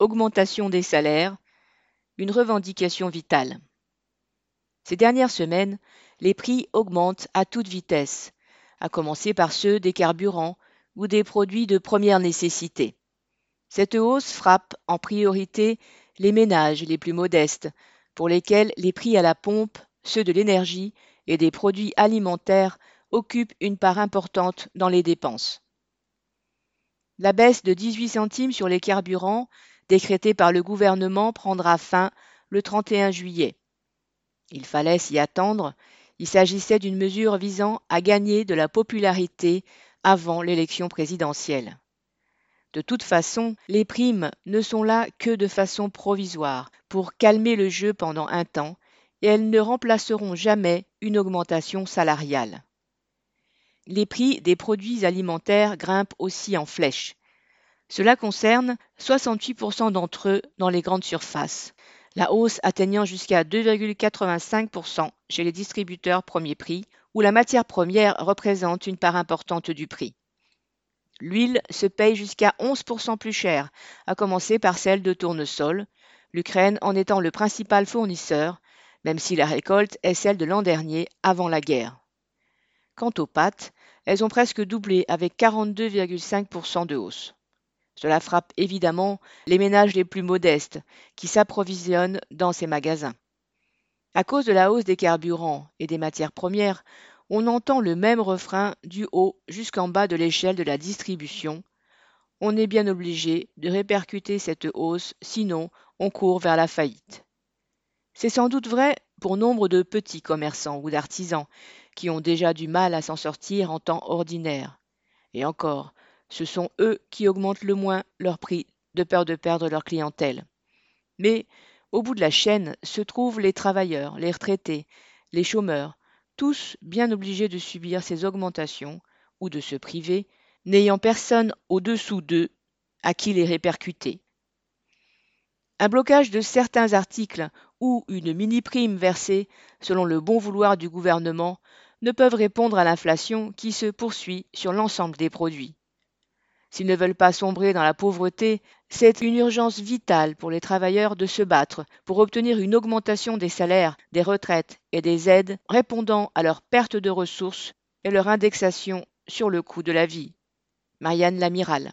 augmentation des salaires, une revendication vitale. Ces dernières semaines, les prix augmentent à toute vitesse, à commencer par ceux des carburants ou des produits de première nécessité. Cette hausse frappe en priorité les ménages les plus modestes, pour lesquels les prix à la pompe, ceux de l'énergie et des produits alimentaires occupent une part importante dans les dépenses. La baisse de 18 centimes sur les carburants décrétée par le gouvernement prendra fin le 31 juillet. Il fallait s'y attendre, il s'agissait d'une mesure visant à gagner de la popularité avant l'élection présidentielle. De toute façon, les primes ne sont là que de façon provisoire, pour calmer le jeu pendant un temps, et elles ne remplaceront jamais une augmentation salariale. Les prix des produits alimentaires grimpent aussi en flèche. Cela concerne 68% d'entre eux dans les grandes surfaces, la hausse atteignant jusqu'à 2,85% chez les distributeurs premier prix, où la matière première représente une part importante du prix. L'huile se paye jusqu'à 11% plus cher, à commencer par celle de tournesol, l'Ukraine en étant le principal fournisseur, même si la récolte est celle de l'an dernier avant la guerre. Quant aux pâtes, elles ont presque doublé avec 42,5% de hausse. Cela frappe évidemment les ménages les plus modestes qui s'approvisionnent dans ces magasins. À cause de la hausse des carburants et des matières premières, on entend le même refrain du haut jusqu'en bas de l'échelle de la distribution. On est bien obligé de répercuter cette hausse, sinon on court vers la faillite. C'est sans doute vrai pour nombre de petits commerçants ou d'artisans qui ont déjà du mal à s'en sortir en temps ordinaire. Et encore, ce sont eux qui augmentent le moins leur prix de peur de perdre leur clientèle. Mais au bout de la chaîne se trouvent les travailleurs, les retraités, les chômeurs, tous bien obligés de subir ces augmentations ou de se priver, n'ayant personne au-dessous d'eux à qui les répercuter. Un blocage de certains articles ou une mini-prime versée selon le bon vouloir du gouvernement ne peuvent répondre à l'inflation qui se poursuit sur l'ensemble des produits. S'ils ne veulent pas sombrer dans la pauvreté, c'est une urgence vitale pour les travailleurs de se battre pour obtenir une augmentation des salaires, des retraites et des aides répondant à leur perte de ressources et leur indexation sur le coût de la vie. Marianne Lamiral.